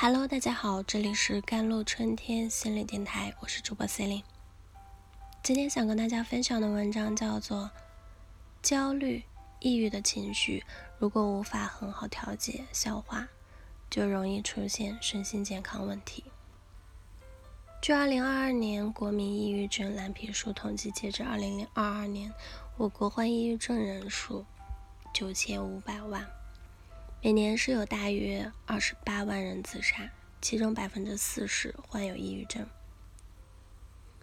Hello，大家好，这里是甘露春天心理电台，我是主播 c e l i n e 今天想跟大家分享的文章叫做《焦虑、抑郁的情绪，如果无法很好调节消化，就容易出现身心健康问题》。据2022年国民抑郁症蓝皮书统计，截至2022年，我国患抑郁症人数9500万。每年是有大约二十八万人自杀，其中百分之四十患有抑郁症。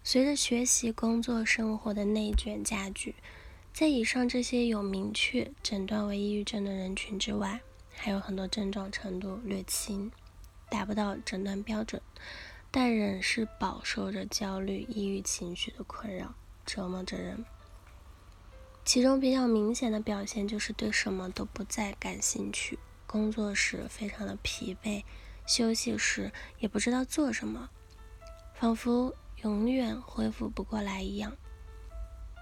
随着学习、工作、生活的内卷加剧，在以上这些有明确诊断为抑郁症的人群之外，还有很多症状程度略轻，达不到诊断标准，但仍是饱受着焦虑、抑郁情绪的困扰，折磨着人。其中比较明显的表现就是对什么都不再感兴趣，工作时非常的疲惫，休息时也不知道做什么，仿佛永远恢复不过来一样。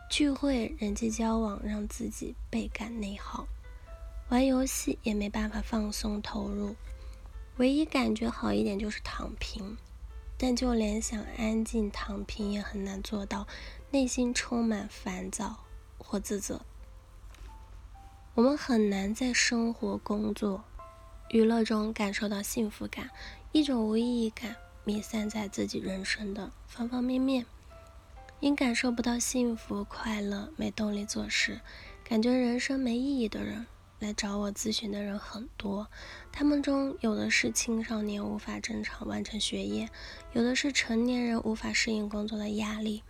聚会、人际交往让自己倍感内耗，玩游戏也没办法放松投入，唯一感觉好一点就是躺平，但就连想安静躺平也很难做到，内心充满烦躁。或自责，我们很难在生活、工作、娱乐中感受到幸福感，一种无意义感弥散在自己人生的方方面面。因感受不到幸福、快乐，没动力做事，感觉人生没意义的人，来找我咨询的人很多。他们中有的是青少年无法正常完成学业，有的是成年人无法适应工作的压力。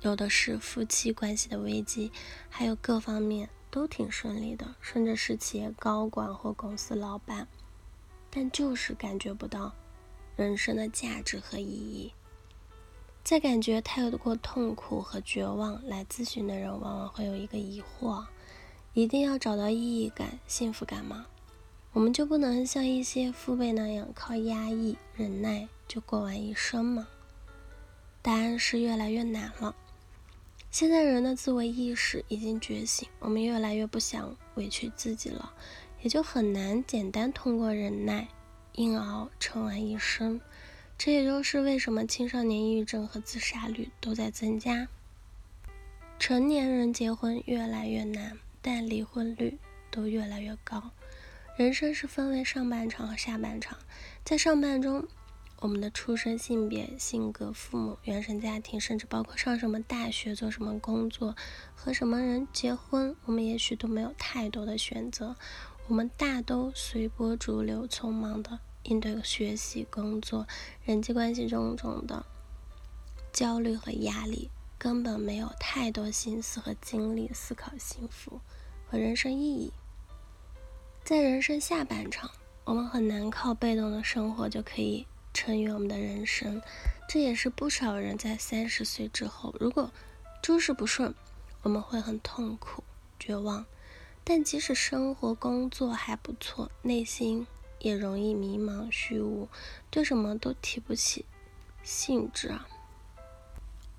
有的是夫妻关系的危机，还有各方面都挺顺利的，甚至是企业高管或公司老板，但就是感觉不到人生的价值和意义。在感觉太过痛苦和绝望来咨询的人，往往会有一个疑惑：一定要找到意义感、幸福感吗？我们就不能像一些父辈那样靠压抑、忍耐就过完一生吗？答案是越来越难了。现在人的自我意识已经觉醒，我们越来越不想委屈自己了，也就很难简单通过忍耐、硬熬撑完一生。这也就是为什么青少年抑郁症和自杀率都在增加。成年人结婚越来越难，但离婚率都越来越高。人生是分为上半场和下半场，在上半中。我们的出生、性别、性格、父母、原生家庭，甚至包括上什么大学、做什么工作、和什么人结婚，我们也许都没有太多的选择。我们大都随波逐流，匆忙的应对学习、工作、人际关系种种的焦虑和压力，根本没有太多心思和精力思考幸福和人生意义。在人生下半场，我们很难靠被动的生活就可以。成于我们的人生，这也是不少人在三十岁之后，如果诸事不顺，我们会很痛苦、绝望。但即使生活、工作还不错，内心也容易迷茫、虚无，对什么都提不起兴致啊。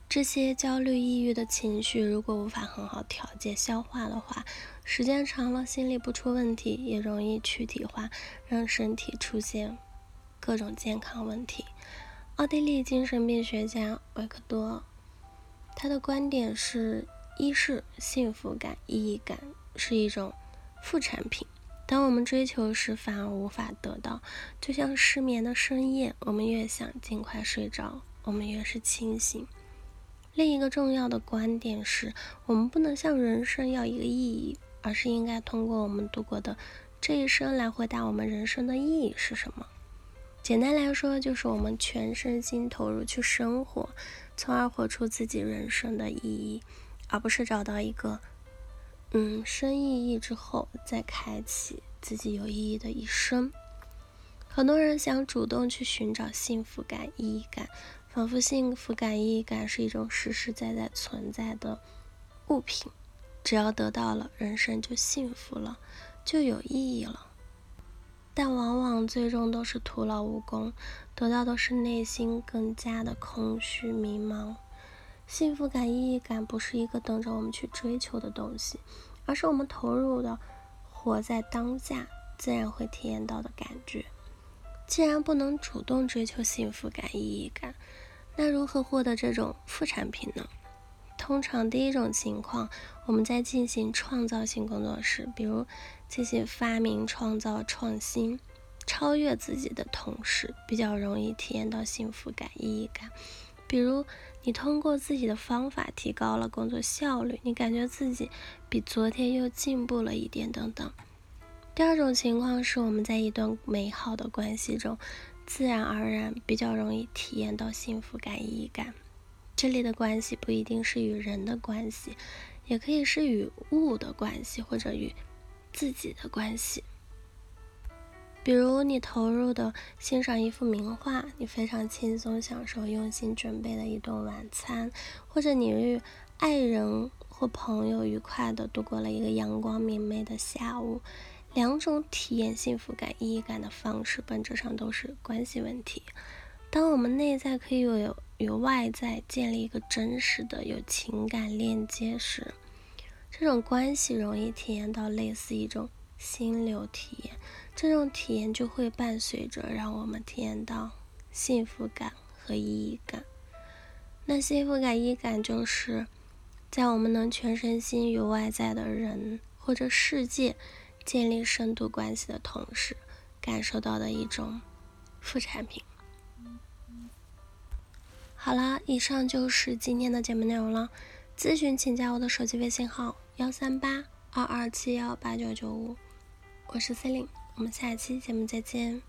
这些焦虑、抑郁的情绪，如果无法很好调节、消化的话，时间长了，心理不出问题，也容易躯体化，让身体出现。各种健康问题。奥地利精神病学家维克多，他的观点是：一是幸福感、意义感是一种副产品，当我们追求时反而无法得到。就像失眠的深夜，我们越想尽快睡着，我们越是清醒。另一个重要的观点是，我们不能向人生要一个意义，而是应该通过我们度过的这一生来回答我们人生的意义是什么。简单来说，就是我们全身心投入去生活，从而活出自己人生的意义，而不是找到一个嗯生意义之后再开启自己有意义的一生。很多人想主动去寻找幸福感、意义感，仿佛幸福感、意义感是一种实实在在存在的物品，只要得到了，人生就幸福了，就有意义了。但往往最终都是徒劳无功，得到的是内心更加的空虚迷茫。幸福感、意义感不是一个等着我们去追求的东西，而是我们投入的、活在当下，自然会体验到的感觉。既然不能主动追求幸福感、意义感，那如何获得这种副产品呢？通常第一种情况，我们在进行创造性工作时，比如进行发明、创造、创新、超越自己的同时，比较容易体验到幸福感、意义感。比如你通过自己的方法提高了工作效率，你感觉自己比昨天又进步了一点等等。第二种情况是我们在一段美好的关系中，自然而然比较容易体验到幸福感、意义感。这里的关系不一定是与人的关系，也可以是与物的关系，或者与自己的关系。比如你投入的欣赏一幅名画，你非常轻松享受用心准备的一顿晚餐，或者你与爱人或朋友愉快的度过了一个阳光明媚的下午。两种体验幸福感、意义感的方式，本质上都是关系问题。当我们内在可以有与外在建立一个真实的有情感链接时，这种关系容易体验到类似一种心流体验。这种体验就会伴随着让我们体验到幸福感和意义感。那幸福感、意义感，就是在我们能全身心与外在的人或者世界建立深度关系的同时，感受到的一种副产品。好啦，以上就是今天的节目内容了。咨询请加我的手机微信号：幺三八二二七幺八九九五，我是 C e l i n e 我们下期节目再见。